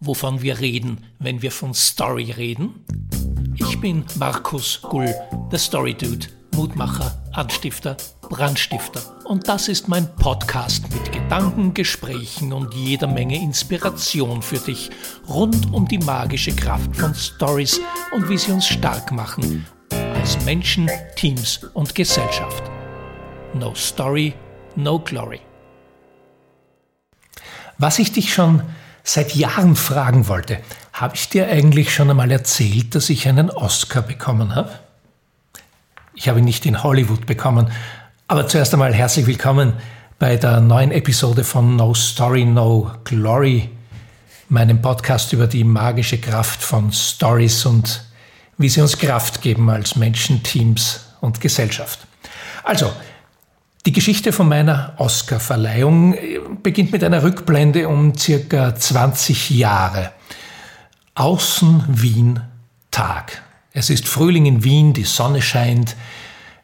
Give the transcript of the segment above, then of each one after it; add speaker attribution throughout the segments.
Speaker 1: wovon wir reden, wenn wir von Story reden? Ich bin Markus Gull, der Story Dude, Mutmacher, Anstifter, Brandstifter. Und das ist mein Podcast mit Gedanken, Gesprächen und jeder Menge Inspiration für dich rund um die magische Kraft von Stories und wie sie uns stark machen als Menschen, Teams und Gesellschaft. No Story, no Glory. Was ich dich schon seit Jahren fragen wollte. Habe ich dir eigentlich schon einmal erzählt, dass ich einen Oscar bekommen habe? Ich habe ihn nicht in Hollywood bekommen, aber zuerst einmal herzlich willkommen bei der neuen Episode von No Story, No Glory, meinem Podcast über die magische Kraft von Stories und wie sie uns Kraft geben als Menschen, Teams und Gesellschaft. Also, die Geschichte von meiner Oscar-Verleihung äh, beginnt mit einer Rückblende um circa 20 Jahre. Außen Wien Tag. Es ist Frühling in Wien, die Sonne scheint.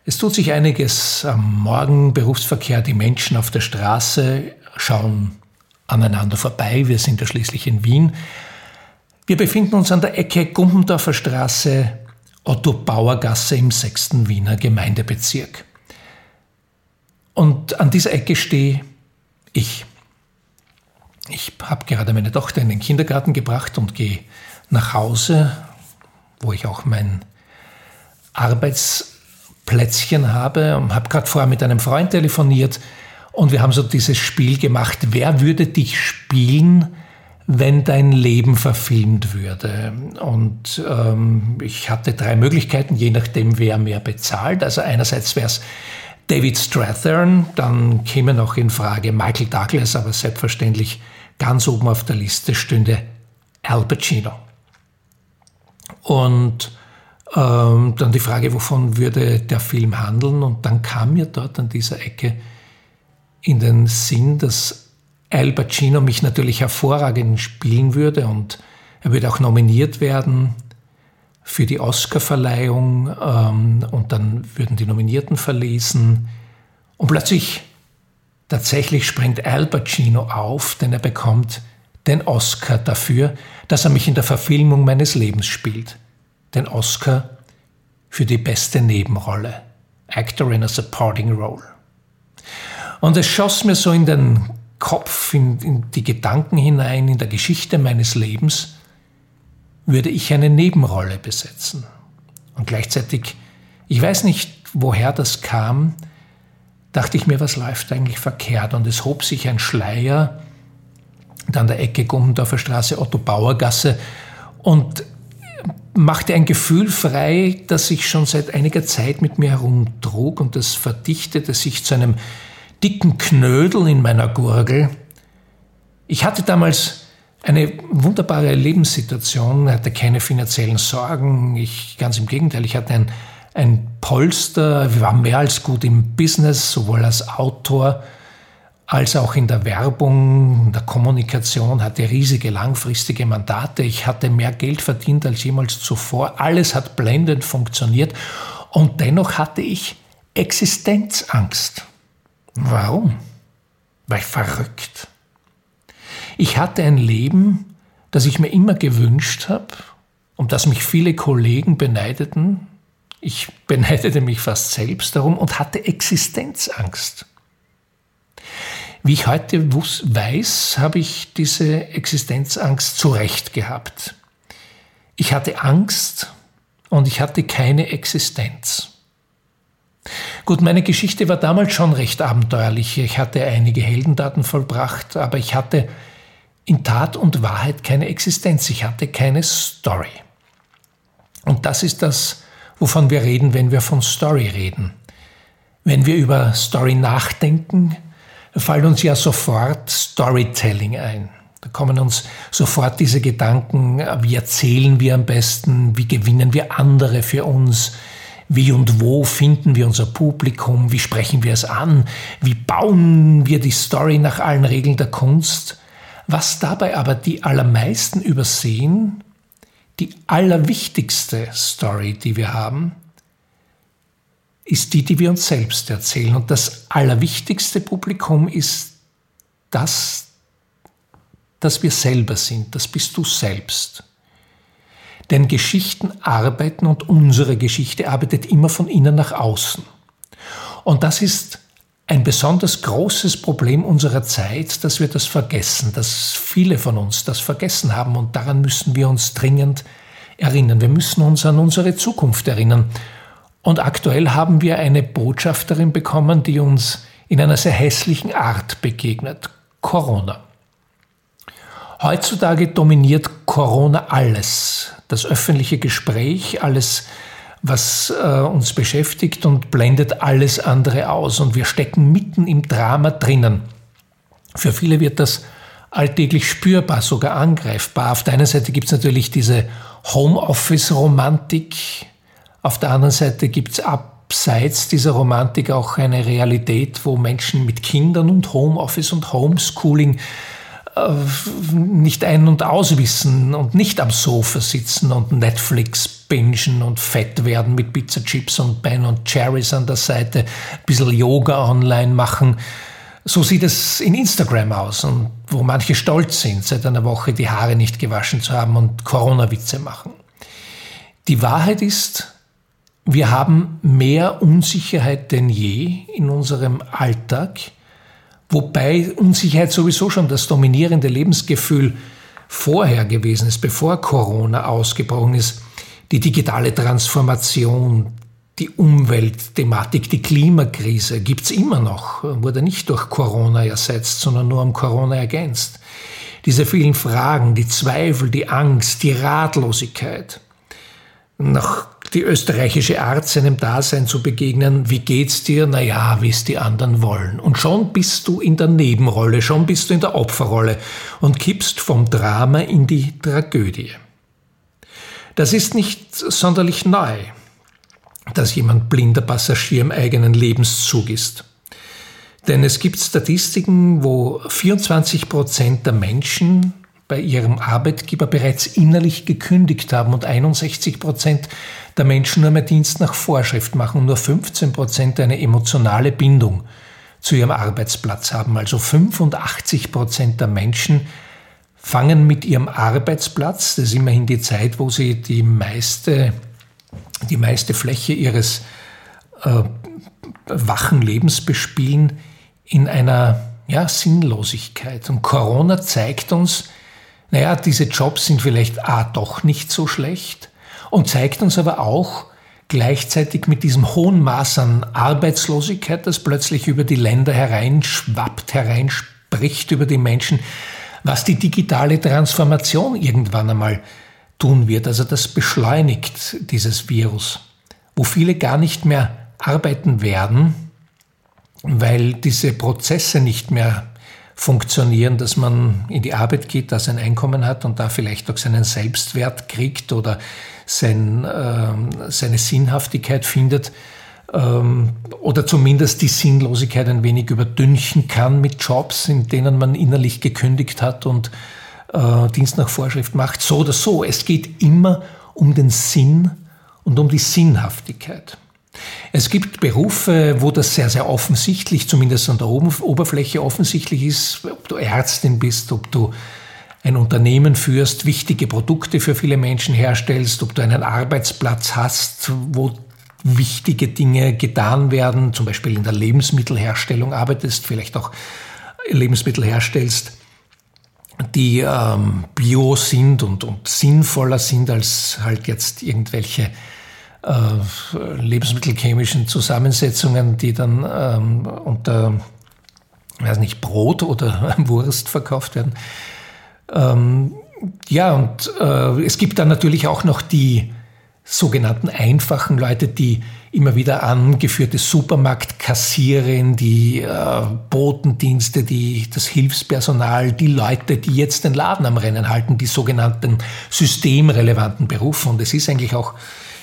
Speaker 1: Es tut sich einiges am Morgen, Berufsverkehr, die Menschen auf der Straße schauen aneinander vorbei. Wir sind ja schließlich in Wien. Wir befinden uns an der Ecke Gumpendorfer Straße, Otto Bauer Gasse im 6. Wiener Gemeindebezirk. Und an dieser Ecke stehe ich. Ich habe gerade meine Tochter in den Kindergarten gebracht und gehe nach Hause, wo ich auch mein Arbeitsplätzchen habe und habe gerade vorher mit einem Freund telefoniert und wir haben so dieses Spiel gemacht, wer würde dich spielen, wenn dein Leben verfilmt würde. Und ähm, ich hatte drei Möglichkeiten, je nachdem, wer mehr bezahlt. Also einerseits wäre es David Strathern, dann käme noch in Frage Michael Douglas, aber selbstverständlich ganz oben auf der Liste stünde Al Pacino. Und ähm, dann die Frage, wovon würde der Film handeln? Und dann kam mir dort an dieser Ecke in den Sinn, dass Al Pacino mich natürlich hervorragend spielen würde und er würde auch nominiert werden für die Oscarverleihung ähm, und dann würden die Nominierten verlesen. Und plötzlich tatsächlich springt Al Pacino auf, denn er bekommt den Oscar dafür, dass er mich in der Verfilmung meines Lebens spielt. Den Oscar für die beste Nebenrolle. Actor in a Supporting Role. Und es schoss mir so in den Kopf, in, in die Gedanken hinein, in der Geschichte meines Lebens, würde ich eine Nebenrolle besetzen. Und gleichzeitig, ich weiß nicht, woher das kam, dachte ich mir, was läuft eigentlich verkehrt? Und es hob sich ein Schleier an der Ecke Gummendorfer Straße, Otto Bauer Gasse und machte ein Gefühl frei, das sich schon seit einiger Zeit mit mir herumtrug und das verdichtete sich zu einem dicken Knödel in meiner Gurgel. Ich hatte damals eine wunderbare Lebenssituation, hatte keine finanziellen Sorgen. Ich, ganz im Gegenteil, ich hatte ein, ein Polster, ich war mehr als gut im Business, sowohl als Autor als auch in der Werbung, in der Kommunikation, hatte riesige langfristige Mandate. Ich hatte mehr Geld verdient als jemals zuvor. Alles hat blendend funktioniert und dennoch hatte ich Existenzangst. Warum? War ich verrückt? Ich hatte ein Leben, das ich mir immer gewünscht habe und das mich viele Kollegen beneideten. Ich beneidete mich fast selbst darum und hatte Existenzangst. Wie ich heute weiß, habe ich diese Existenzangst zurecht gehabt. Ich hatte Angst und ich hatte keine Existenz. Gut, meine Geschichte war damals schon recht abenteuerlich. Ich hatte einige Heldendaten vollbracht, aber ich hatte in Tat und Wahrheit keine Existenz. Ich hatte keine Story. Und das ist das, wovon wir reden, wenn wir von Story reden. Wenn wir über Story nachdenken, fallen uns ja sofort Storytelling ein. Da kommen uns sofort diese Gedanken, wie erzählen wir am besten, wie gewinnen wir andere für uns, wie und wo finden wir unser Publikum, wie sprechen wir es an, wie bauen wir die Story nach allen Regeln der Kunst was dabei aber die allermeisten übersehen, die allerwichtigste Story, die wir haben, ist die, die wir uns selbst erzählen. Und das allerwichtigste Publikum ist das, dass wir selber sind. Das bist du selbst. Denn Geschichten arbeiten und unsere Geschichte arbeitet immer von innen nach außen. Und das ist ein besonders großes Problem unserer Zeit, dass wir das vergessen, dass viele von uns das vergessen haben und daran müssen wir uns dringend erinnern. Wir müssen uns an unsere Zukunft erinnern. Und aktuell haben wir eine Botschafterin bekommen, die uns in einer sehr hässlichen Art begegnet. Corona. Heutzutage dominiert Corona alles. Das öffentliche Gespräch, alles, was äh, uns beschäftigt und blendet alles andere aus. Und wir stecken mitten im Drama drinnen. Für viele wird das alltäglich spürbar, sogar angreifbar. Auf der einen Seite gibt es natürlich diese Homeoffice-Romantik, auf der anderen Seite gibt es abseits dieser Romantik auch eine Realität, wo Menschen mit Kindern und Homeoffice und Homeschooling nicht ein- und auswissen und nicht am Sofa sitzen und Netflix bingen und fett werden mit Pizza-Chips und Ben und Cherries an der Seite, ein bisschen Yoga online machen. So sieht es in Instagram aus und wo manche stolz sind, seit einer Woche die Haare nicht gewaschen zu haben und Corona-Witze machen. Die Wahrheit ist, wir haben mehr Unsicherheit denn je in unserem Alltag, wobei Unsicherheit sowieso schon das dominierende Lebensgefühl vorher gewesen ist, bevor Corona ausgebrochen ist. Die digitale Transformation, die Umweltthematik, die Klimakrise gibt's immer noch, wurde nicht durch Corona ersetzt, sondern nur um Corona ergänzt. Diese vielen Fragen, die Zweifel, die Angst, die Ratlosigkeit. Nach die österreichische Art seinem Dasein zu begegnen, wie geht's dir? Naja, wie es die anderen wollen. Und schon bist du in der Nebenrolle, schon bist du in der Opferrolle und kippst vom Drama in die Tragödie. Das ist nicht sonderlich neu dass jemand blinder Passagier im eigenen Lebenszug ist. Denn es gibt Statistiken, wo 24 Prozent der Menschen bei ihrem Arbeitgeber bereits innerlich gekündigt haben und 61 Prozent der Menschen nur mehr Dienst nach Vorschrift machen und nur 15 Prozent eine emotionale Bindung zu ihrem Arbeitsplatz haben. Also 85 Prozent der Menschen fangen mit ihrem Arbeitsplatz, das ist immerhin die Zeit, wo sie die meiste die meiste Fläche ihres äh, wachen Lebens bespielen, in einer ja, Sinnlosigkeit. Und Corona zeigt uns, naja, diese Jobs sind vielleicht A doch nicht so schlecht und zeigt uns aber auch gleichzeitig mit diesem hohen Maß an Arbeitslosigkeit, das plötzlich über die Länder hereinschwappt, hereinspricht über die Menschen, was die digitale Transformation irgendwann einmal tun wird. Also das beschleunigt dieses Virus, wo viele gar nicht mehr arbeiten werden, weil diese Prozesse nicht mehr funktionieren, dass man in die Arbeit geht, da sein Einkommen hat und da vielleicht auch seinen Selbstwert kriegt oder sein, äh, seine Sinnhaftigkeit findet ähm, oder zumindest die Sinnlosigkeit ein wenig überdünchen kann mit Jobs, in denen man innerlich gekündigt hat und äh, Dienst nach Vorschrift macht, so oder so. Es geht immer um den Sinn und um die Sinnhaftigkeit. Es gibt Berufe, wo das sehr, sehr offensichtlich, zumindest an der Oberfläche offensichtlich ist, ob du Ärztin bist, ob du ein Unternehmen führst, wichtige Produkte für viele Menschen herstellst, ob du einen Arbeitsplatz hast, wo wichtige Dinge getan werden, zum Beispiel in der Lebensmittelherstellung arbeitest, vielleicht auch Lebensmittel herstellst die ähm, bio sind und, und sinnvoller sind als halt jetzt irgendwelche äh, lebensmittelchemischen Zusammensetzungen, die dann ähm, unter weiß nicht, Brot oder Wurst verkauft werden. Ähm, ja, und äh, es gibt dann natürlich auch noch die sogenannten einfachen Leute, die immer wieder angeführte Supermarktkassierin, die äh, Botendienste, die, das Hilfspersonal, die Leute, die jetzt den Laden am Rennen halten, die sogenannten systemrelevanten Berufe. Und es ist eigentlich auch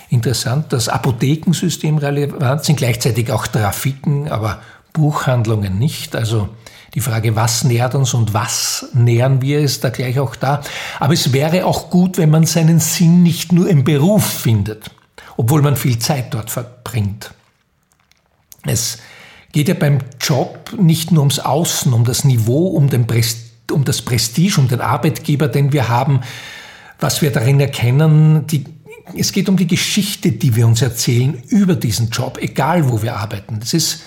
Speaker 1: interessant, dass Apothekensystem relevant sind, gleichzeitig auch Trafiken, aber Buchhandlungen nicht. Also die Frage, was nährt uns und was nähern wir, ist da gleich auch da. Aber es wäre auch gut, wenn man seinen Sinn nicht nur im Beruf findet obwohl man viel Zeit dort verbringt. Es geht ja beim Job nicht nur ums Außen, um das Niveau, um den um das Prestige, um den Arbeitgeber, den wir haben, was wir darin erkennen. Die, es geht um die Geschichte, die wir uns erzählen über diesen Job, egal wo wir arbeiten. Das ist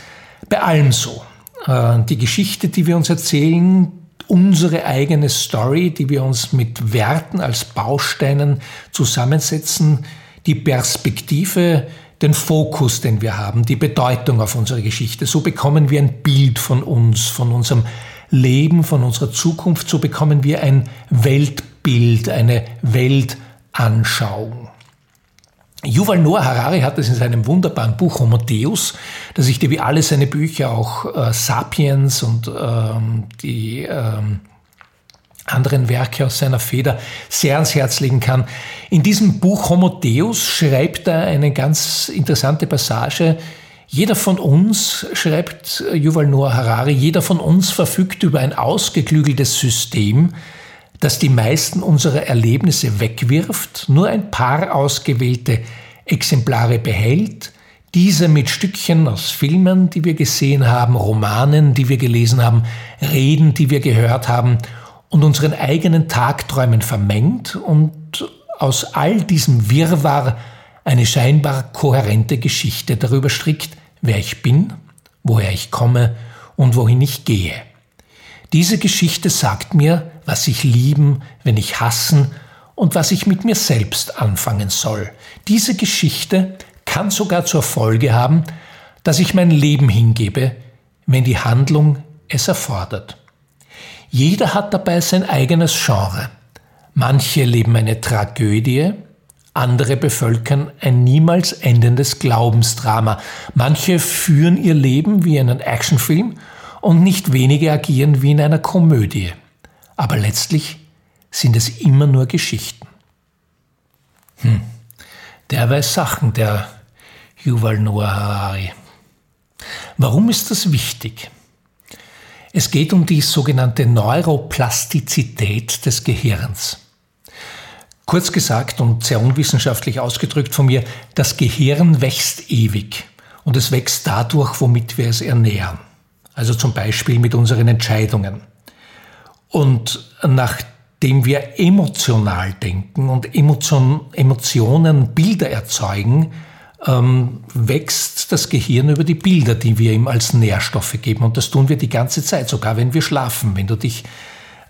Speaker 1: bei allem so. Äh, die Geschichte, die wir uns erzählen, unsere eigene Story, die wir uns mit Werten als Bausteinen zusammensetzen, die Perspektive, den Fokus, den wir haben, die Bedeutung auf unsere Geschichte. So bekommen wir ein Bild von uns, von unserem Leben, von unserer Zukunft. So bekommen wir ein Weltbild, eine Weltanschauung. Yuval Noah Harari hat es in seinem wunderbaren Buch Homo Deus, das ich dir wie alle seine Bücher, auch äh, Sapiens und ähm, die ähm, anderen Werke aus seiner Feder sehr ans Herz legen kann. In diesem Buch Homo Deus schreibt er eine ganz interessante Passage. Jeder von uns, schreibt Yuval Noah Harari, jeder von uns verfügt über ein ausgeklügeltes System, das die meisten unserer Erlebnisse wegwirft, nur ein paar ausgewählte Exemplare behält, diese mit Stückchen aus Filmen, die wir gesehen haben, Romanen, die wir gelesen haben, Reden, die wir gehört haben und unseren eigenen Tagträumen vermengt und aus all diesem Wirrwarr eine scheinbar kohärente Geschichte darüber strickt, wer ich bin, woher ich komme und wohin ich gehe. Diese Geschichte sagt mir, was ich lieben, wenn ich hassen und was ich mit mir selbst anfangen soll. Diese Geschichte kann sogar zur Folge haben, dass ich mein Leben hingebe, wenn die Handlung es erfordert. Jeder hat dabei sein eigenes Genre. Manche leben eine Tragödie, andere bevölkern ein niemals endendes Glaubensdrama. Manche führen ihr Leben wie einen Actionfilm und nicht wenige agieren wie in einer Komödie. Aber letztlich sind es immer nur Geschichten. Hm. Der weiß Sachen, der Yuval Noah Harari. Warum ist das wichtig? Es geht um die sogenannte Neuroplastizität des Gehirns. Kurz gesagt und sehr unwissenschaftlich ausgedrückt von mir, das Gehirn wächst ewig und es wächst dadurch, womit wir es ernähren also zum Beispiel mit unseren Entscheidungen. Und nachdem wir emotional denken und Emotion, Emotionen Bilder erzeugen, ähm, wächst das Gehirn über die Bilder, die wir ihm als Nährstoffe geben. Und das tun wir die ganze Zeit, sogar wenn wir schlafen. Wenn du dich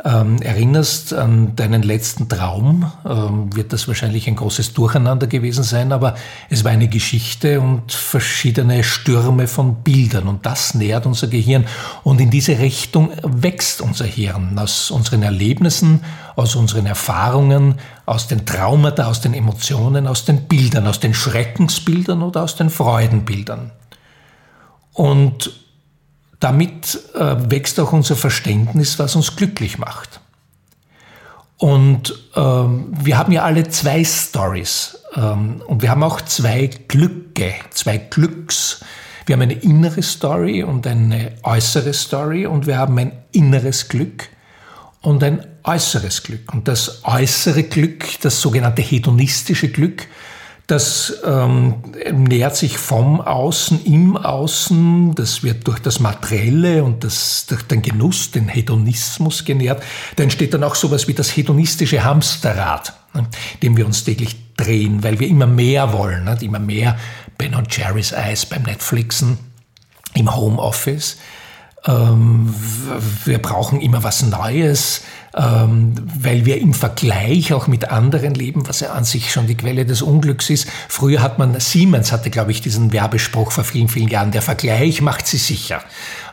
Speaker 1: ähm, erinnerst an deinen letzten Traum, ähm, wird das wahrscheinlich ein großes Durcheinander gewesen sein, aber es war eine Geschichte und verschiedene Stürme von Bildern und das nährt unser Gehirn und in diese Richtung wächst unser Hirn aus unseren Erlebnissen, aus unseren Erfahrungen, aus den Traumata, aus den Emotionen, aus den Bildern, aus den Schreckensbildern oder aus den Freudenbildern. Und damit äh, wächst auch unser Verständnis, was uns glücklich macht. Und ähm, wir haben ja alle zwei Stories ähm, und wir haben auch zwei Glücke, zwei Glücks. Wir haben eine innere Story und eine äußere Story und wir haben ein inneres Glück und ein äußeres Glück. Und das äußere Glück, das sogenannte hedonistische Glück, das ähm, nähert sich vom Außen im Außen, das wird durch das Materielle und das, durch den Genuss, den Hedonismus genährt. Da entsteht dann auch sowas wie das hedonistische Hamsterrad, ne, dem wir uns täglich drehen, weil wir immer mehr wollen, ne, immer mehr Ben und Jerry's Eis beim Netflixen, im Homeoffice. Ähm, wir brauchen immer was Neues, ähm, weil wir im Vergleich auch mit anderen leben, was ja an sich schon die Quelle des Unglücks ist. Früher hat man, Siemens hatte, glaube ich, diesen Werbespruch vor vielen, vielen Jahren, der Vergleich macht sie sicher.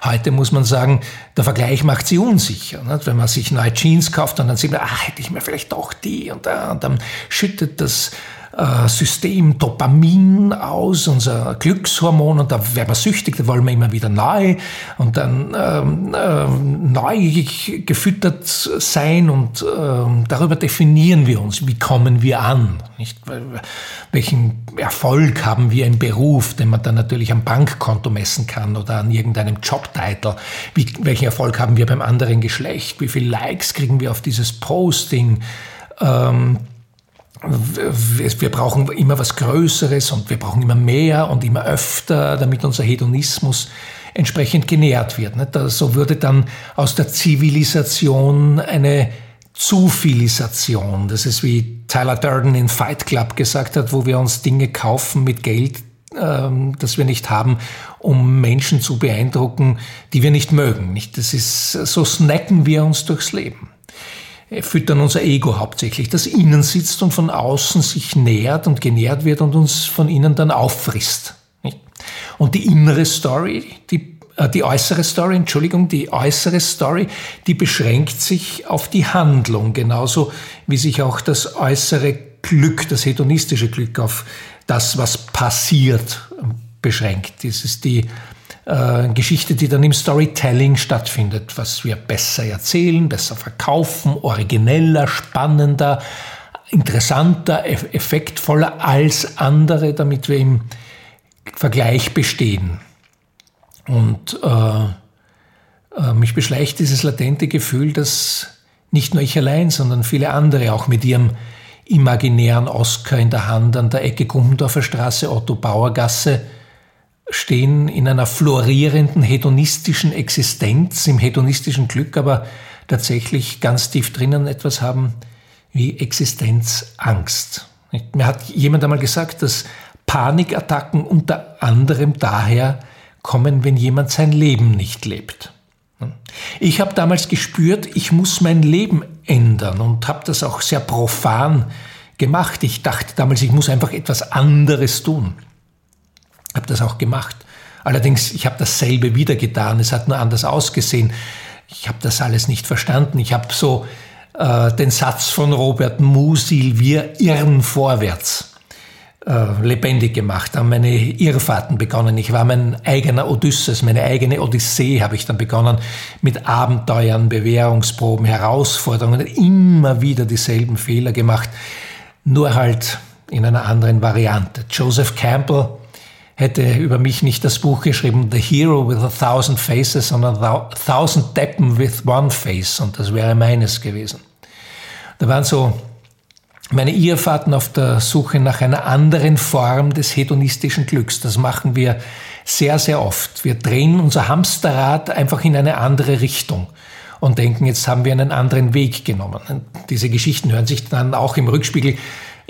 Speaker 1: Heute muss man sagen, der Vergleich macht sie unsicher. Nicht? Wenn man sich neue Jeans kauft und dann sieht man, ah, hätte ich mir vielleicht doch die und, da, und dann schüttet das System Dopamin aus, unser Glückshormon, und da werden wir süchtig, da wollen wir immer wieder neu. Und dann ähm, ähm, neu gefüttert sein und ähm, darüber definieren wir uns, wie kommen wir an, nicht? welchen Erfolg haben wir im Beruf, den man dann natürlich am Bankkonto messen kann oder an irgendeinem Jobtitel, welchen Erfolg haben wir beim anderen Geschlecht, wie viele Likes kriegen wir auf dieses Posting, ähm, wir brauchen immer was Größeres und wir brauchen immer mehr und immer öfter, damit unser Hedonismus entsprechend genährt wird. So würde dann aus der Zivilisation eine Zufilisation. Das ist wie Tyler Durden in Fight Club gesagt hat, wo wir uns Dinge kaufen mit Geld, ähm, das wir nicht haben, um Menschen zu beeindrucken, die wir nicht mögen. Das ist, so snacken wir uns durchs Leben. Füttern unser Ego hauptsächlich, das innen sitzt und von außen sich nährt und genährt wird und uns von innen dann auffrisst. Und die innere Story, die äh, die äußere Story, Entschuldigung, die äußere Story, die beschränkt sich auf die Handlung, genauso wie sich auch das äußere Glück, das hedonistische Glück auf das, was passiert, beschränkt. Das ist die äh, Geschichte, die dann im Storytelling stattfindet, was wir besser erzählen, besser verkaufen, origineller, spannender, interessanter, effektvoller als andere, damit wir im Vergleich bestehen. Und äh, äh, mich beschleicht dieses latente Gefühl, dass nicht nur ich allein, sondern viele andere auch mit ihrem imaginären Oscar in der Hand an der Ecke Gummendorfer Straße, Otto Bauer Gasse stehen in einer florierenden hedonistischen Existenz, im hedonistischen Glück, aber tatsächlich ganz tief drinnen etwas haben wie Existenzangst. Mir hat jemand einmal gesagt, dass Panikattacken unter anderem daher kommen, wenn jemand sein Leben nicht lebt. Ich habe damals gespürt, ich muss mein Leben ändern und habe das auch sehr profan gemacht. Ich dachte damals, ich muss einfach etwas anderes tun. Habe das auch gemacht. Allerdings, ich habe dasselbe wieder getan. Es hat nur anders ausgesehen. Ich habe das alles nicht verstanden. Ich habe so äh, den Satz von Robert Musil, wir irren vorwärts äh, lebendig gemacht, haben meine Irrfahrten begonnen. Ich war mein eigener Odysseus, meine eigene Odyssee habe ich dann begonnen mit Abenteuern, Bewährungsproben, Herausforderungen, immer wieder dieselben Fehler gemacht, nur halt in einer anderen Variante. Joseph Campbell hätte über mich nicht das Buch geschrieben, The Hero with a Thousand Faces, sondern Thousand Deppen with One Face und das wäre meines gewesen. Da waren so meine Irrfahrten auf der Suche nach einer anderen Form des hedonistischen Glücks. Das machen wir sehr, sehr oft. Wir drehen unser Hamsterrad einfach in eine andere Richtung und denken, jetzt haben wir einen anderen Weg genommen. Diese Geschichten hören sich dann auch im Rückspiegel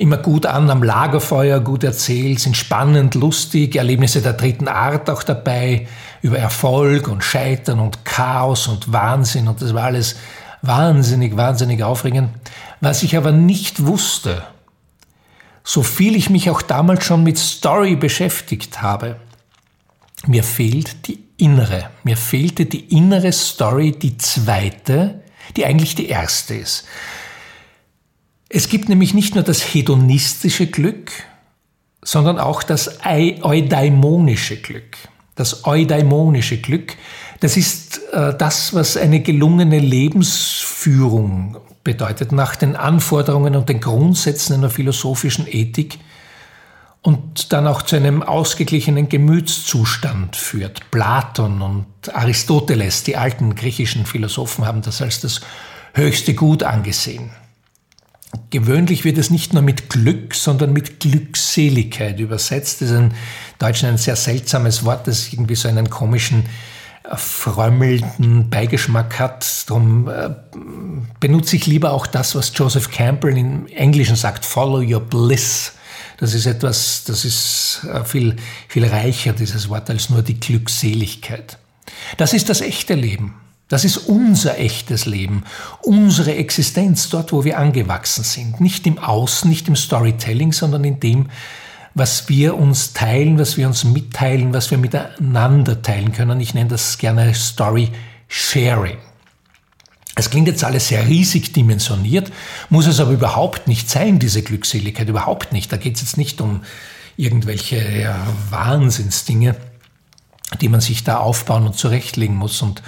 Speaker 1: immer gut an, am Lagerfeuer gut erzählt, sind spannend, lustig, Erlebnisse der dritten Art auch dabei, über Erfolg und Scheitern und Chaos und Wahnsinn und das war alles wahnsinnig, wahnsinnig aufregend. Was ich aber nicht wusste, so viel ich mich auch damals schon mit Story beschäftigt habe, mir fehlt die innere, mir fehlte die innere Story, die zweite, die eigentlich die erste ist. Es gibt nämlich nicht nur das hedonistische Glück, sondern auch das eudaimonische Glück. Das eudaimonische Glück, das ist äh, das, was eine gelungene Lebensführung bedeutet nach den Anforderungen und den Grundsätzen einer philosophischen Ethik und dann auch zu einem ausgeglichenen Gemütszustand führt. Platon und Aristoteles, die alten griechischen Philosophen, haben das als das höchste Gut angesehen. Gewöhnlich wird es nicht nur mit Glück, sondern mit Glückseligkeit übersetzt. Das ist im Deutschen ein sehr seltsames Wort, das irgendwie so einen komischen frömmelnden Beigeschmack hat. Darum äh, benutze ich lieber auch das, was Joseph Campbell im Englischen sagt, follow your bliss. Das ist etwas, das ist äh, viel, viel reicher, dieses Wort, als nur die Glückseligkeit. Das ist das echte Leben. Das ist unser echtes Leben, unsere Existenz, dort, wo wir angewachsen sind. Nicht im Außen, nicht im Storytelling, sondern in dem, was wir uns teilen, was wir uns mitteilen, was wir miteinander teilen können. Ich nenne das gerne Story Sharing. Es klingt jetzt alles sehr riesig dimensioniert, muss es aber überhaupt nicht sein, diese Glückseligkeit, überhaupt nicht. Da geht es jetzt nicht um irgendwelche ja, Wahnsinnsdinge, die man sich da aufbauen und zurechtlegen muss. Und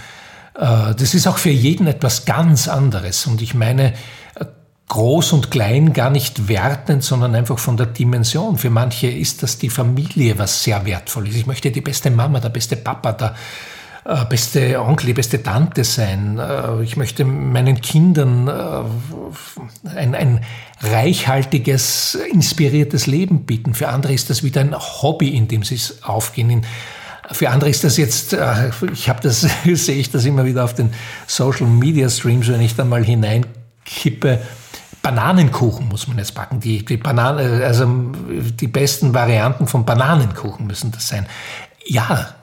Speaker 1: das ist auch für jeden etwas ganz anderes. Und ich meine, groß und klein gar nicht wertend, sondern einfach von der Dimension. Für manche ist das die Familie, was sehr wertvoll ist. Ich möchte die beste Mama, der beste Papa, der äh, beste Onkel, die beste Tante sein. Äh, ich möchte meinen Kindern äh, ein, ein reichhaltiges, inspiriertes Leben bieten. Für andere ist das wieder ein Hobby, in dem sie aufgehen, in Für andere ist das jetzt, äh, ich habe das, sehe ich das immer wieder auf den Social Media Streams, wenn ich da mal hineinkippe. Bananenkuchen muss man jetzt backen. Die, die Bananen, also die besten Varianten von Bananenkuchen müssen das sein. Ja,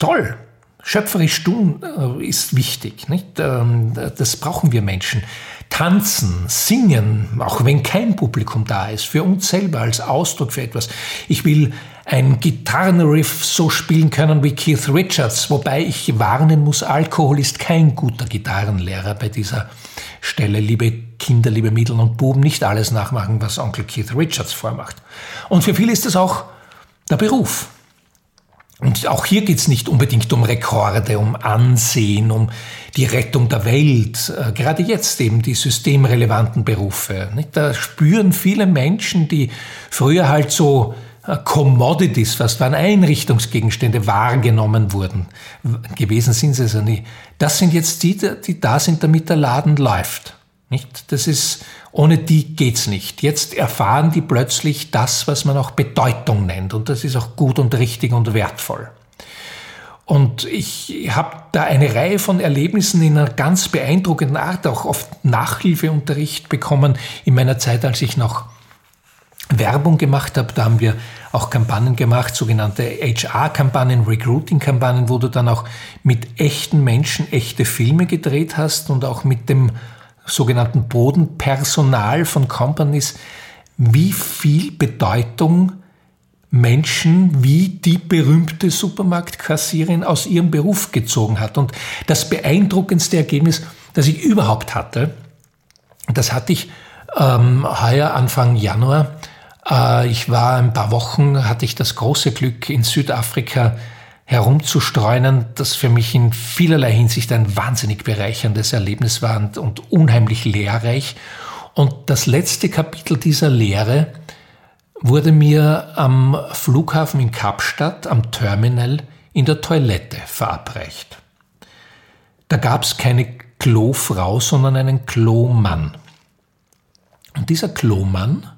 Speaker 1: toll. Schöpferisch tun äh, ist wichtig. Nicht? Ähm, das brauchen wir Menschen. Tanzen, singen, auch wenn kein Publikum da ist, für uns selber als Ausdruck für etwas. Ich will ein Gitarrenriff so spielen können wie Keith Richards, wobei ich warnen muss, Alkohol ist kein guter Gitarrenlehrer bei dieser Stelle. Liebe Kinder, liebe Mädchen und Buben, nicht alles nachmachen, was Onkel Keith Richards vormacht. Und für viele ist es auch der Beruf. Und auch hier geht es nicht unbedingt um Rekorde, um Ansehen, um die Rettung der Welt. Äh, gerade jetzt eben die systemrelevanten Berufe. Da spüren viele Menschen, die früher halt so Commodities, was waren Einrichtungsgegenstände, wahrgenommen wurden. Gewesen sind sie also nie. Das sind jetzt die, die da sind, damit der Laden läuft. Nicht? Das ist, ohne die geht's nicht. Jetzt erfahren die plötzlich das, was man auch Bedeutung nennt. Und das ist auch gut und richtig und wertvoll. Und ich habe da eine Reihe von Erlebnissen in einer ganz beeindruckenden Art, auch oft Nachhilfeunterricht bekommen in meiner Zeit, als ich noch Werbung gemacht habe. Da haben wir auch Kampagnen gemacht, sogenannte HR-Kampagnen, Recruiting-Kampagnen, wo du dann auch mit echten Menschen echte Filme gedreht hast und auch mit dem sogenannten Bodenpersonal von Companies, wie viel Bedeutung Menschen wie die berühmte Supermarktkassierin aus ihrem Beruf gezogen hat. Und das beeindruckendste Ergebnis, das ich überhaupt hatte, das hatte ich ähm, heuer Anfang Januar. Äh, ich war ein paar Wochen, hatte ich das große Glück, in Südafrika herumzustreunen, das für mich in vielerlei Hinsicht ein wahnsinnig bereicherndes Erlebnis war und, unheimlich lehrreich. Und das letzte Kapitel dieser Lehre wurde mir am Flughafen in Kapstadt, am Terminal, in der Toilette verabreicht. Da gab es keine Klofrau, sondern einen Klomann. Und dieser Klomann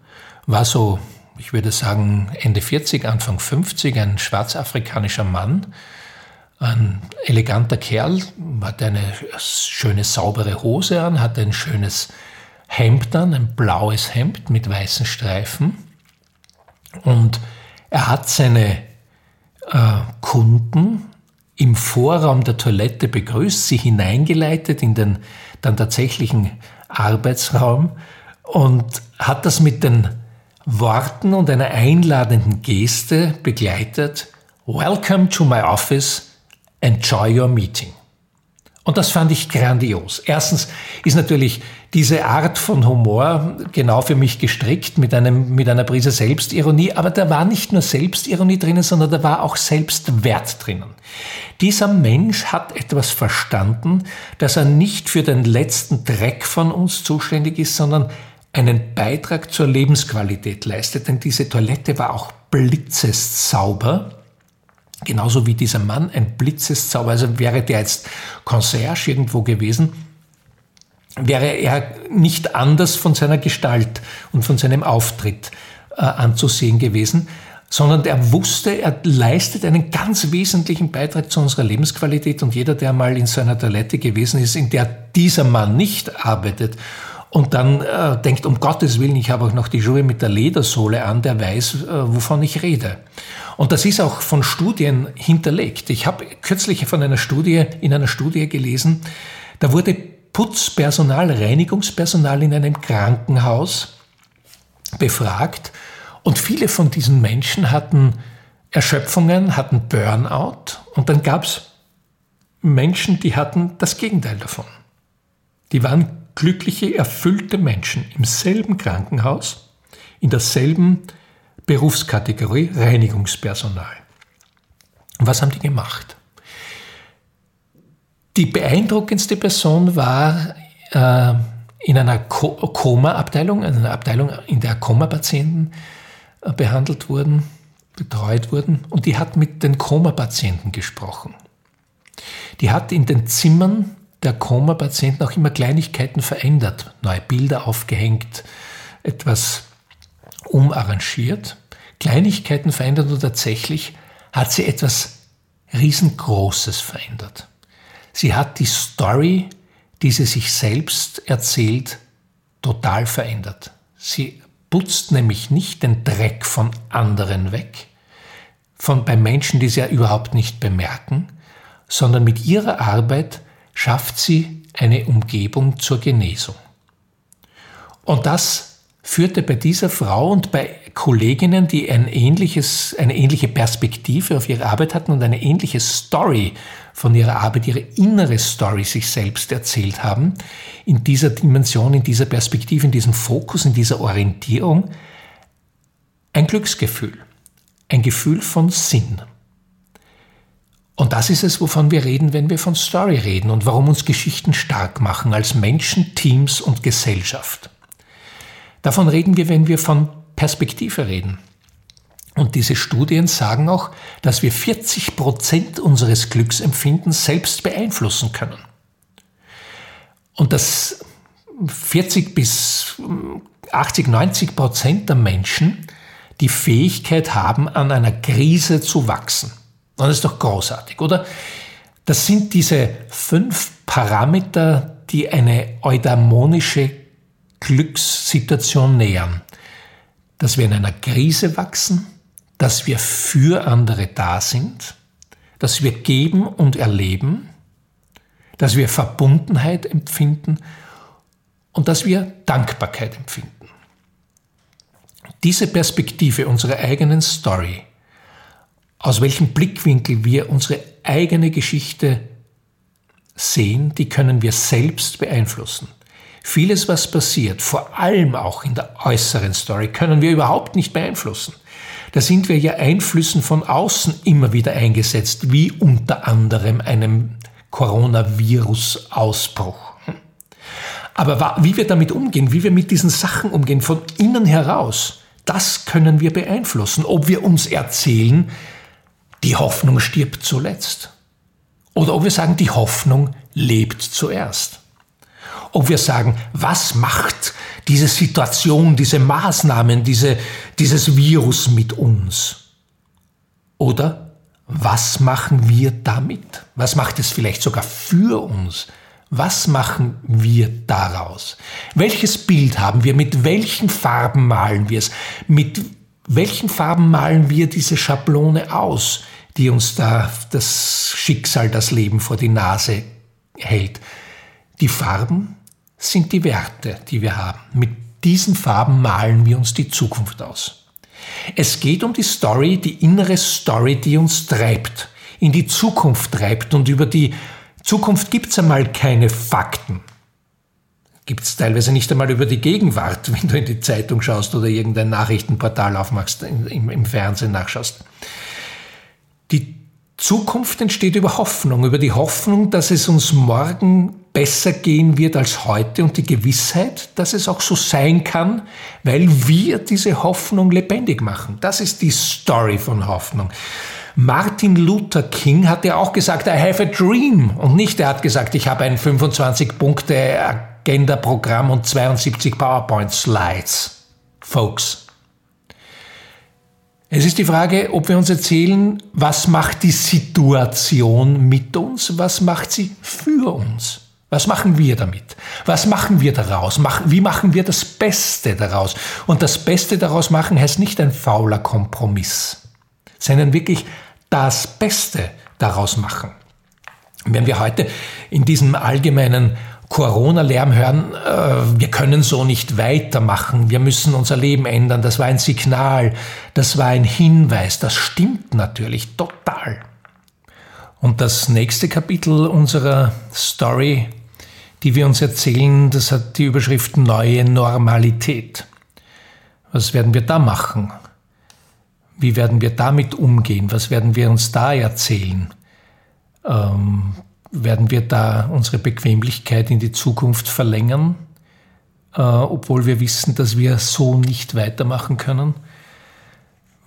Speaker 1: war so ich würde sagen Ende 40, Anfang 50, ein schwarzafrikanischer Mann, ein eleganter Kerl, hatte eine schöne saubere Hose an, hatte ein schönes Hemd an, ein blaues Hemd mit weißen Streifen. Und er hat seine äh, Kunden im Vorraum der Toilette begrüßt, sie hineingeleitet in den dann tatsächlichen Arbeitsraum und hat das mit den Worten und einer einladenden Geste begleitet, Welcome to my office, enjoy your meeting. Und das fand ich grandios. Erstens ist natürlich diese Art von Humor genau für mich gestrickt mit, einem, mit einer Prise Selbstironie, aber da war nicht nur Selbstironie drinnen, sondern da war auch Selbstwert drinnen. Dieser Mensch hat etwas verstanden, dass er nicht für den letzten Dreck von uns zuständig ist, sondern einen Beitrag zur Lebensqualität leistet. Denn diese Toilette war auch blitzessauber. Genauso wie dieser Mann ein blitzessauber, also wäre der jetzt Concierge irgendwo gewesen, wäre er nicht anders von seiner Gestalt und von seinem Auftritt äh, anzusehen gewesen, sondern er wusste, er leistet einen ganz wesentlichen Beitrag zu unserer Lebensqualität und jeder, der mal in so einer Toilette gewesen ist, in der dieser Mann nicht arbeitet und dann äh, denkt, um Gottes Willen, ich habe auch noch die Schuhe mit der Ledersohle an, der weiß, äh, wovon ich rede. Und das ist auch von Studien hinterlegt. Ich habe kürzlich von einer Studie, in einer Studie gelesen, da wurde Putzpersonal, Reinigungspersonal in einem Krankenhaus befragt und viele von diesen Menschen hatten Erschöpfungen, hatten Burnout und dann gab es Menschen, die hatten das Gegenteil davon. Die waren glückliche, erfüllte Menschen im selben Krankenhaus, in derselben Berufskategorie Reinigungspersonal. Was haben die gemacht? Die beeindruckendste Person war äh, in einer Koma-Abteilung, einer Abteilung, in der Koma-Patienten äh, behandelt wurden, betreut wurden, und die hat mit den Koma-Patienten gesprochen. Die hat in den Zimmern der Koma-Patienten auch immer Kleinigkeiten verändert, neue Bilder aufgehängt, etwas umarrangiert, Kleinigkeiten verändert und tatsächlich hat sie etwas riesengroßes verändert. Sie hat die Story, die sie sich selbst erzählt, total verändert. Sie putzt nämlich nicht den Dreck von anderen weg, von bei Menschen, die sie ja überhaupt nicht bemerken, sondern mit ihrer Arbeit schafft sie eine Umgebung zur Genesung. Und das führte bei dieser Frau und bei Kolleginnen, die ein ähnliches, eine ähnliche Perspektive auf ihre Arbeit hatten und eine ähnliche Story von ihrer Arbeit, ihre innere Story sich selbst erzählt haben, in dieser Dimension, in dieser Perspektive, in diesem Fokus, in dieser Orientierung, ein Glücksgefühl, ein Gefühl von Sinn. Und das ist es, wovon wir reden, wenn wir von Story reden und warum uns Geschichten stark machen als Menschen, Teams und Gesellschaft. Davon reden wir, wenn wir von Perspektive reden. Und diese Studien sagen auch, dass wir 40 Prozent unseres Glücksempfindens selbst beeinflussen können. Und dass 40 bis 80, 90 Prozent der Menschen die Fähigkeit haben, an einer Krise zu wachsen. Und das ist doch großartig, oder? Das sind diese fünf Parameter, die eine eudaimonische Glückssituation nähern. Dass wir in einer Krise wachsen, dass wir für andere da sind, dass wir geben und erleben, dass wir Verbundenheit empfinden und dass wir Dankbarkeit empfinden. Diese Perspektive unserer eigenen Story, aus welchem Blickwinkel wir unsere eigene Geschichte sehen, die können wir selbst beeinflussen. Vieles, was passiert, vor allem auch in der äußeren Story, können wir überhaupt nicht beeinflussen. Da sind wir ja Einflüssen von außen immer wieder eingesetzt, wie unter anderem einem Coronavirus-Ausbruch. Aber wie wir damit umgehen, wie wir mit diesen Sachen umgehen, von innen heraus, das können wir beeinflussen. Ob wir uns erzählen, die Hoffnung stirbt zuletzt. Oder ob wir sagen, die Hoffnung lebt zuerst ob wir sagen, was macht diese Situation, diese Maßnahmen, diese, dieses Virus mit uns? Oder was machen wir damit? Was macht es vielleicht sogar für uns? Was machen wir daraus? Welches Bild haben wir? Mit welchen Farben malen wir es? Mit welchen Farben malen wir diese Schablone aus, die uns da das Schicksal, das Leben vor die Nase hält? Die Farben sind die Werte, die wir haben. Mit diesen Farben malen wir uns die Zukunft aus. Es geht um die Story, die innere Story, die uns treibt, in die Zukunft treibt. Und über die Zukunft gibt es einmal keine Fakten. Gibt es teilweise nicht einmal über die Gegenwart, wenn du in die Zeitung schaust oder irgendein Nachrichtenportal aufmachst, im, im Fernsehen nachschaust. Zukunft entsteht über Hoffnung, über die Hoffnung, dass es uns morgen besser gehen wird als heute und die Gewissheit, dass es auch so sein kann, weil wir diese Hoffnung lebendig machen. Das ist die Story von Hoffnung. Martin Luther King hat ja auch gesagt, I have a dream und nicht, er hat gesagt, ich habe ein 25-Punkte-Agenda-Programm und 72 PowerPoint-Slides. Folks. Es ist die Frage, ob wir uns erzählen, was macht die Situation mit uns, was macht sie für uns. Was machen wir damit? Was machen wir daraus? Wie machen wir das Beste daraus? Und das Beste daraus machen heißt nicht ein fauler Kompromiss, sondern wirklich das Beste daraus machen. Wenn wir heute in diesem allgemeinen Corona-Lärm hören, äh, wir können so nicht weitermachen, wir müssen unser Leben ändern, das war ein Signal, das war ein Hinweis, das stimmt natürlich total. Und das nächste Kapitel unserer Story die wir uns erzählen, das hat die Überschrift neue Normalität. Was werden wir da machen? Wie werden wir damit umgehen? Was werden wir uns da erzählen? Ähm, werden wir da unsere Bequemlichkeit in die Zukunft verlängern, äh, obwohl wir wissen, dass wir so nicht weitermachen können?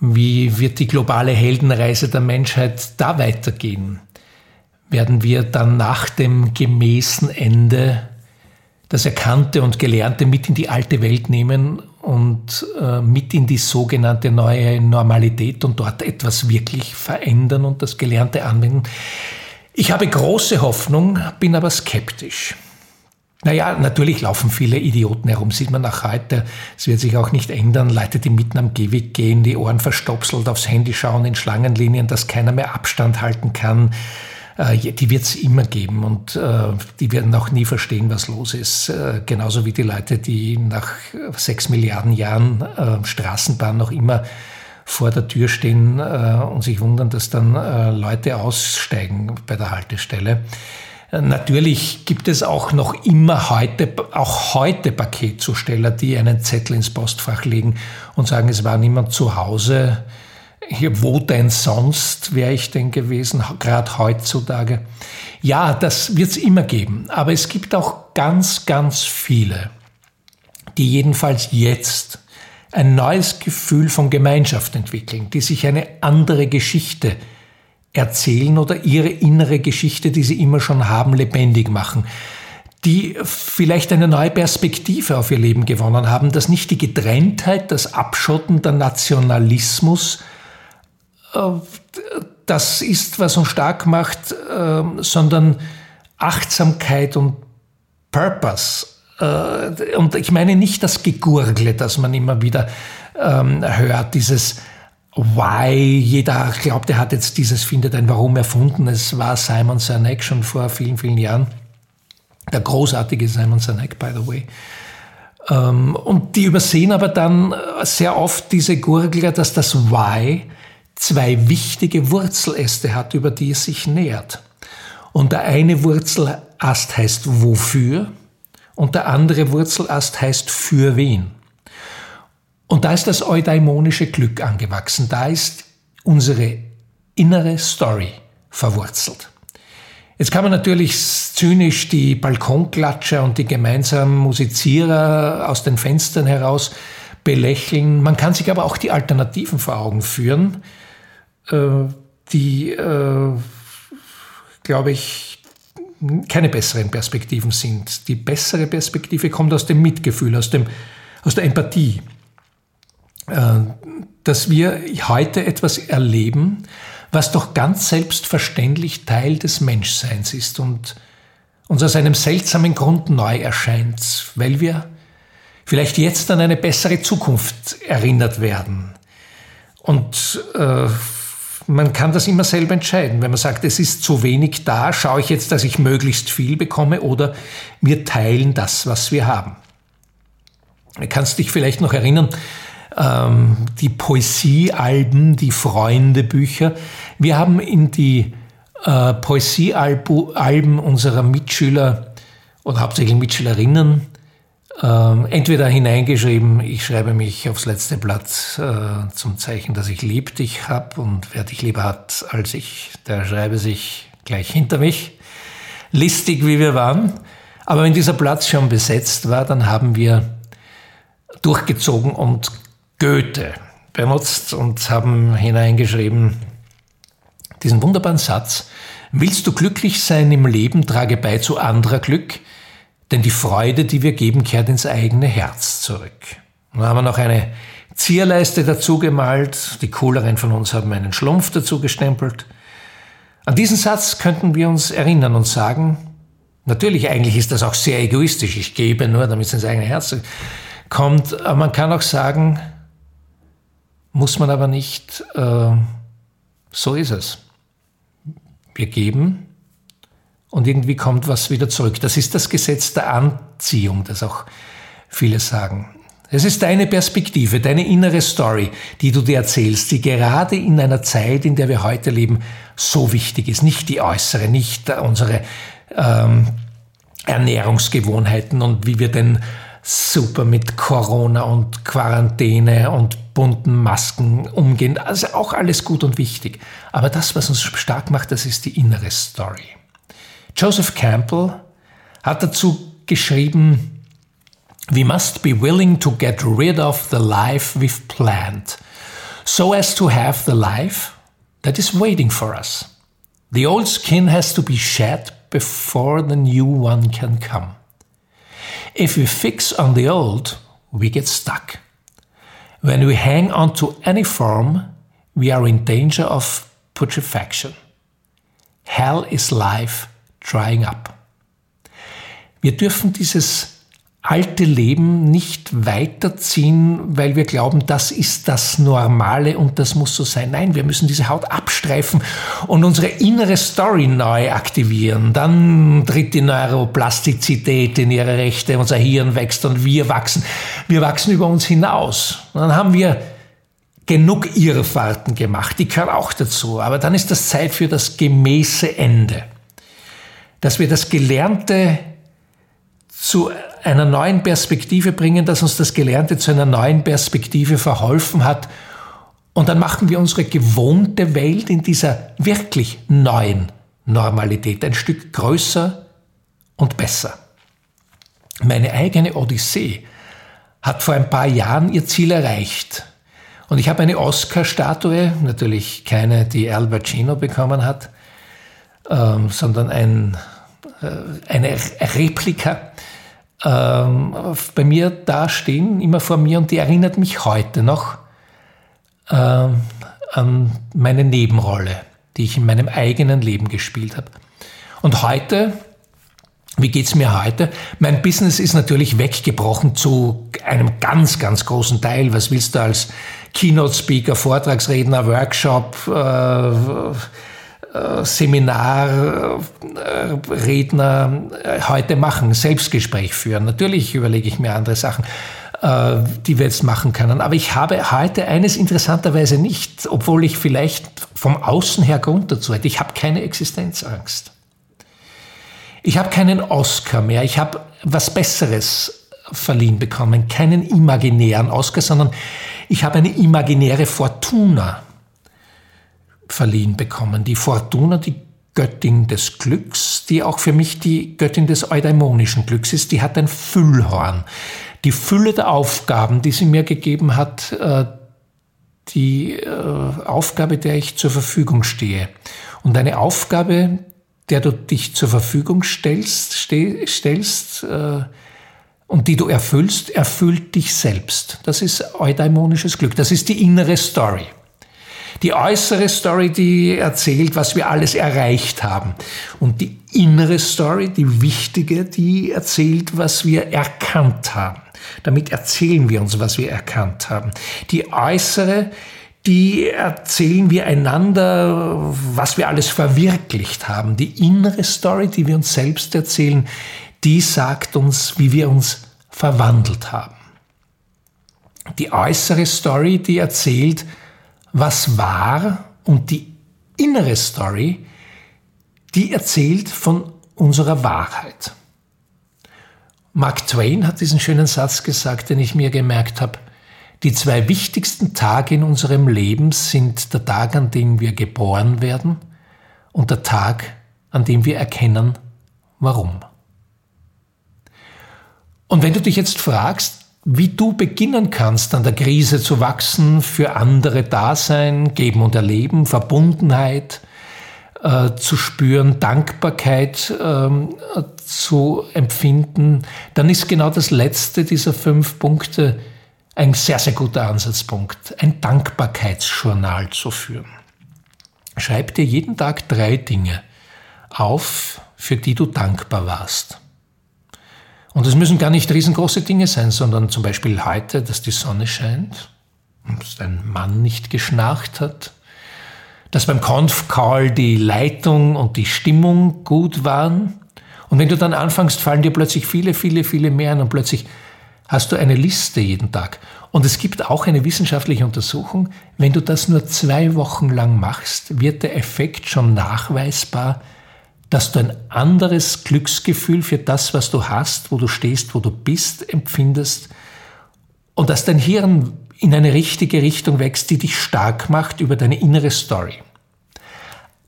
Speaker 1: Wie wird die globale Heldenreise der Menschheit da weitergehen? werden wir dann nach dem gemäßen Ende das Erkannte und Gelernte mit in die alte Welt nehmen und äh, mit in die sogenannte neue Normalität und dort etwas wirklich verändern und das Gelernte anwenden. Ich habe große Hoffnung, bin aber skeptisch. Naja, natürlich laufen viele Idioten herum, sieht man auch heute. Es wird sich auch nicht ändern. Leute, die mitten am Gehweg gehen, die Ohren verstopselt, aufs Handy schauen, in Schlangenlinien, dass keiner mehr Abstand halten kann. Äh, die wird es immer geben und äh, die werden auch nie verstehen, was los ist. Äh, genauso wie die Leute, die nach sechs Milliarden Jahren Straßenbahn noch immer vor der Tür stehen und sich wundern, dass dann Leute aussteigen bei der Haltestelle. Natürlich gibt es auch noch immer heute, auch heute Paketzusteller, die einen Zettel ins Postfach legen und sagen, es war niemand zu Hause. Wo denn sonst wäre ich denn gewesen, gerade heutzutage? Ja, das wird es immer geben. Aber es gibt auch ganz, ganz viele, die jedenfalls jetzt ein neues Gefühl von Gemeinschaft entwickeln, die sich eine andere Geschichte erzählen oder ihre innere Geschichte, die sie immer schon haben, lebendig machen, die vielleicht eine neue Perspektive auf ihr Leben gewonnen haben, dass nicht die Getrenntheit, das Abschotten, der Nationalismus, äh, das ist, was uns stark macht, äh, sondern Achtsamkeit und Purpose. Äh, und ich meine nicht das Gegurgle, das man immer wieder ähm, hört, dieses Why, jeder glaubt, er hat jetzt dieses Findet ein Warum erfunden. Es war Simon Sinek schon vor vielen, vielen Jahren. Der großartige Simon Sinek, by the way. Ähm, und die übersehen aber dann sehr oft diese Gurgler, dass das Why zwei wichtige Wurzeläste hat, über die es sich nähert. Und der eine Wurzelast heißt wofür und der andere Wurzelast heißt für wen. Und da ist das eudaimonische Glück angewachsen. Da ist unsere innere Story verwurzelt. Jetzt kann man natürlich zynisch die Balkonklatscher und die gemeinsamen Musizierer aus den Fenstern heraus belächeln. Man kann sich aber auch die Alternativen vor Augen führen, äh, die, äh, glaube ich, keine besseren Perspektiven sind. Die bessere Perspektive kommt aus dem Mitgefühl, aus, dem, aus der Empathie. Äh, dass wir heute etwas erleben, was doch ganz selbstverständlich Teil des Menschseins ist und uns aus einem seltsamen Grund neu erscheint, weil wir vielleicht jetzt an eine bessere Zukunft erinnert werden. Und äh, man kann das immer selber entscheiden. Wenn man sagt, es ist zu wenig da, schaue ich jetzt, dass ich möglichst viel bekomme oder wir teilen das, was wir haben. Du kannst dich vielleicht noch erinnern, ähm, die Poesiealben, die Freundebücher. Wir haben in die äh, Poesiealben unserer Mitschüler oder hauptsächlich Mitschülerinnen äh, entweder hineingeschrieben, ich schreibe mich aufs letzte Blatt äh, zum Zeichen, dass ich lieb dich hab und wer dich lieber hat als ich, der schreibe sich gleich hinter mich. Listig, wie wir waren. Aber wenn dieser Platz schon besetzt war, dann haben wir durchgezogen und Goethe benutzt und haben hineingeschrieben, diesen wunderbaren Satz, willst du glücklich sein im Leben, trage bei zu anderer Glück, denn die Freude, die wir geben, kehrt ins eigene Herz zurück. Dann haben wir noch eine Zierleiste dazu gemalt, die cooleren von uns haben einen Schlumpf dazu gestempelt. An diesen Satz könnten wir uns erinnern und sagen, natürlich eigentlich ist das auch sehr egoistisch, ich gebe nur, damit es ins eigene Herz kommt, aber man kann auch sagen, muss man aber nicht, äh, so ist es. Wir geben und irgendwie kommt was wieder zurück. Das ist das Gesetz der Anziehung, das auch viele sagen. Es ist deine Perspektive, deine innere Story, die du dir erzählst, die gerade in einer Zeit, in der wir heute leben, so wichtig ist. Nicht die äußere, nicht unsere ähm, Ernährungsgewohnheiten und wie wir denn super mit Corona und Quarantäne und bunten Masken umgehen. Also auch alles gut und wichtig. Aber das, was uns stark macht, das ist die innere Story. Joseph Campbell hat dazu geschrieben, We must be willing to get rid of the life we've planned, so as to have the life that is waiting for us. The old skin has to be shed before the new one can come. If we fix on the old, we get stuck. When we hang on to any form, we are in danger of putrefaction. Hell is life drying up. Wir dürfen dieses alte Leben nicht weiterziehen, weil wir glauben, das ist das Normale und das muss so sein. Nein, wir müssen diese Haut abstreifen und unsere innere Story neu aktivieren. Dann tritt die Neuroplastizität in ihre Rechte, unser Hirn wächst und wir wachsen. Wir wachsen über uns hinaus. Und dann haben wir genug Irrfahrten gemacht, die gehören auch dazu. Aber dann ist das Zeit für das gemäße Ende. Dass wir das Gelernte zu einer neuen Perspektive bringen, dass uns das Gelernte zu einer neuen Perspektive verholfen hat. Und dann machen wir unsere gewohnte Welt in dieser wirklich neuen Normalität ein Stück größer und besser. Meine eigene Odyssee hat vor ein paar Jahren ihr Ziel erreicht. Und ich habe eine Oscar-Statue, natürlich keine, die Al Pacino bekommen hat, ähm, sondern ein, äh, eine Replika ähm, bei mir dastehen, immer vor mir, und die erinnert mich heute noch ähm, an meine Nebenrolle, die ich in meinem eigenen Leben gespielt habe. Und heute, wie geht's mir heute? Mein Business ist natürlich weggebrochen zu einem ganz, ganz großen Teil. Was willst du als Keynote-Speaker, Vortragsredner, Workshop, äh, Seminarredner äh, heute machen, Selbstgespräch führen. Natürlich überlege ich mir andere Sachen, äh, die wir jetzt machen können. Aber ich habe heute eines interessanterweise nicht, obwohl ich vielleicht vom Außen her Grund dazu hätte. Ich habe keine Existenzangst. Ich habe keinen Oscar mehr. Ich habe was Besseres verliehen bekommen. Keinen imaginären Oscar, sondern ich habe eine imaginäre Fortuna verliehen bekommen. Die Fortuna, die Göttin des Glücks, die auch für mich die Göttin des eudaimonischen Glücks ist, die hat ein Füllhorn. Die Fülle der Aufgaben, die sie mir gegeben hat, äh, die äh, Aufgabe, der ich zur Verfügung stehe. Und eine Aufgabe, der du dich zur Verfügung stellst, stellst äh, und die du erfüllst, erfüllt dich selbst. Das ist eudaimonisches Glück. Das ist die innere Story. Die äußere Story, die erzählt, was wir alles erreicht haben. Und die innere Story, die wichtige, die erzählt, was wir erkannt haben. Damit erzählen wir uns, was wir erkannt haben. Die äußere, die erzählen wir einander, was wir alles verwirklicht haben. Die innere Story, die wir uns selbst erzählen, die sagt uns, wie wir uns verwandelt haben. Die äußere Story, die erzählt, was war und die innere Story, die erzählt von unserer Wahrheit. Mark Twain hat diesen schönen Satz gesagt, den ich mir gemerkt habe. Die zwei wichtigsten Tage in unserem Leben sind der Tag, an dem wir geboren werden und der Tag, an dem wir erkennen, warum. Und wenn du dich jetzt fragst, wie du beginnen kannst, an der Krise zu wachsen, für andere Dasein, geben und erleben, Verbundenheit äh, zu spüren, Dankbarkeit äh, zu empfinden, dann ist genau das letzte dieser fünf Punkte ein sehr, sehr guter Ansatzpunkt, ein Dankbarkeitsjournal zu führen. Schreib dir jeden Tag drei Dinge auf, für die du dankbar warst. Und es müssen gar nicht riesengroße Dinge sein, sondern zum Beispiel heute, dass die Sonne scheint, dass dein Mann nicht geschnarcht hat, dass beim Conf-Call die Leitung und die Stimmung gut waren. Und wenn du dann anfängst, fallen dir plötzlich viele, viele, viele mehr an und plötzlich hast du eine Liste jeden Tag. Und es gibt auch eine wissenschaftliche Untersuchung, wenn du das nur zwei Wochen lang machst, wird der Effekt schon nachweisbar dass du ein anderes Glücksgefühl für das, was du hast, wo du stehst, wo du bist, empfindest und dass dein Hirn in eine richtige Richtung wächst, die dich stark macht über deine innere Story.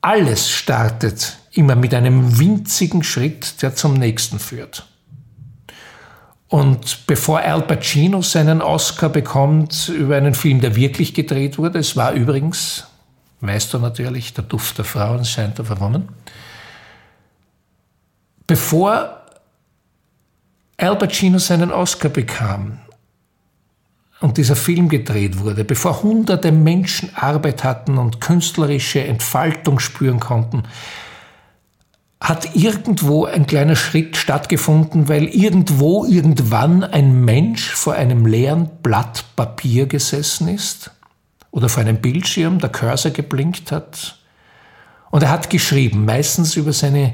Speaker 1: Alles startet immer mit einem winzigen Schritt, der zum nächsten führt. Und bevor Al Pacino seinen Oscar bekommt über einen Film, der wirklich gedreht wurde, es war übrigens, weißt du natürlich, der Duft der Frauen scheint auf a Woman, Bevor Al Pacino seinen Oscar bekam, und dieser Film gedreht wurde, bevor hunderte Menschen Arbeit hatten und künstlerische Entfaltung spüren konnten, hat irgendwo ein kleiner Schritt stattgefunden, weil irgendwo irgendwann ein Mensch vor einem leeren Blatt Papier gesessen ist oder vor einem Bildschirm, der Cursor geblinkt hat. Und er hat geschrieben, meistens über seine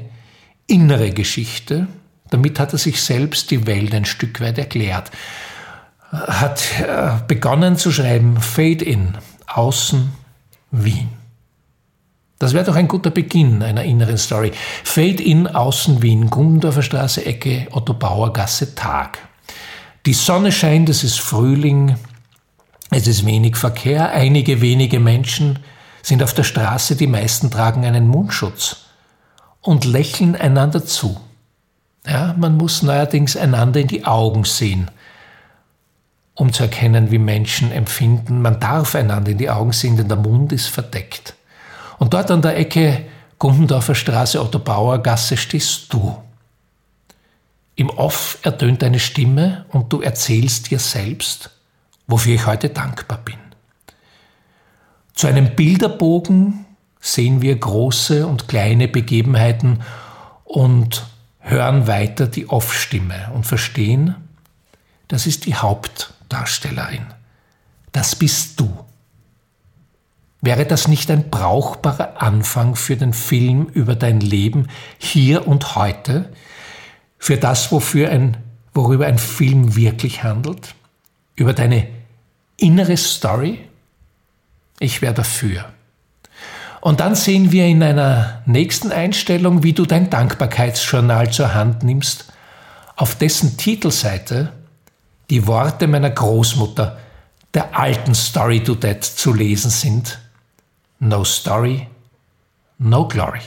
Speaker 1: innere Geschichte. Damit hat er sich selbst die Welt ein Stück weit erklärt hat äh, begonnen zu schreiben, Fade in, außen Wien. Das wäre doch ein guter Beginn einer inneren Story. Fade in, außen Wien, Gundorfer Straße, Ecke, Otto Bauer Gasse, Tag. Die Sonne scheint, es ist Frühling, es ist wenig Verkehr, einige wenige Menschen sind auf der Straße, die meisten tragen einen Mundschutz und lächeln einander zu. Ja, man muss neuerdings einander in die Augen sehen, um zu erkennen, wie Menschen empfinden. Man darf einander in die Augen sehen, denn der Mund ist verdeckt. Und dort an der Ecke Gundendorfer Straße, Otto Bauer Gasse stehst du. Im Off ertönt deine Stimme und du erzählst dir selbst, wofür ich heute dankbar bin. Zu einem Bilderbogen sehen wir große und kleine Begebenheiten und hören weiter die Off-Stimme und verstehen, das ist die Haupt- Darstellerin. Das bist du. Wäre das nicht ein brauchbarer Anfang für den Film über dein Leben hier und heute? Für das, wofür ein, worüber ein Film wirklich handelt? Über deine innere Story? Ich wäre dafür. Und dann sehen wir in einer nächsten Einstellung, wie du dein Dankbarkeitsjournal zur Hand nimmst, auf dessen Titelseite die Worte meiner Großmutter, der alten Story to Dead, zu lesen sind. No Story, no Glory.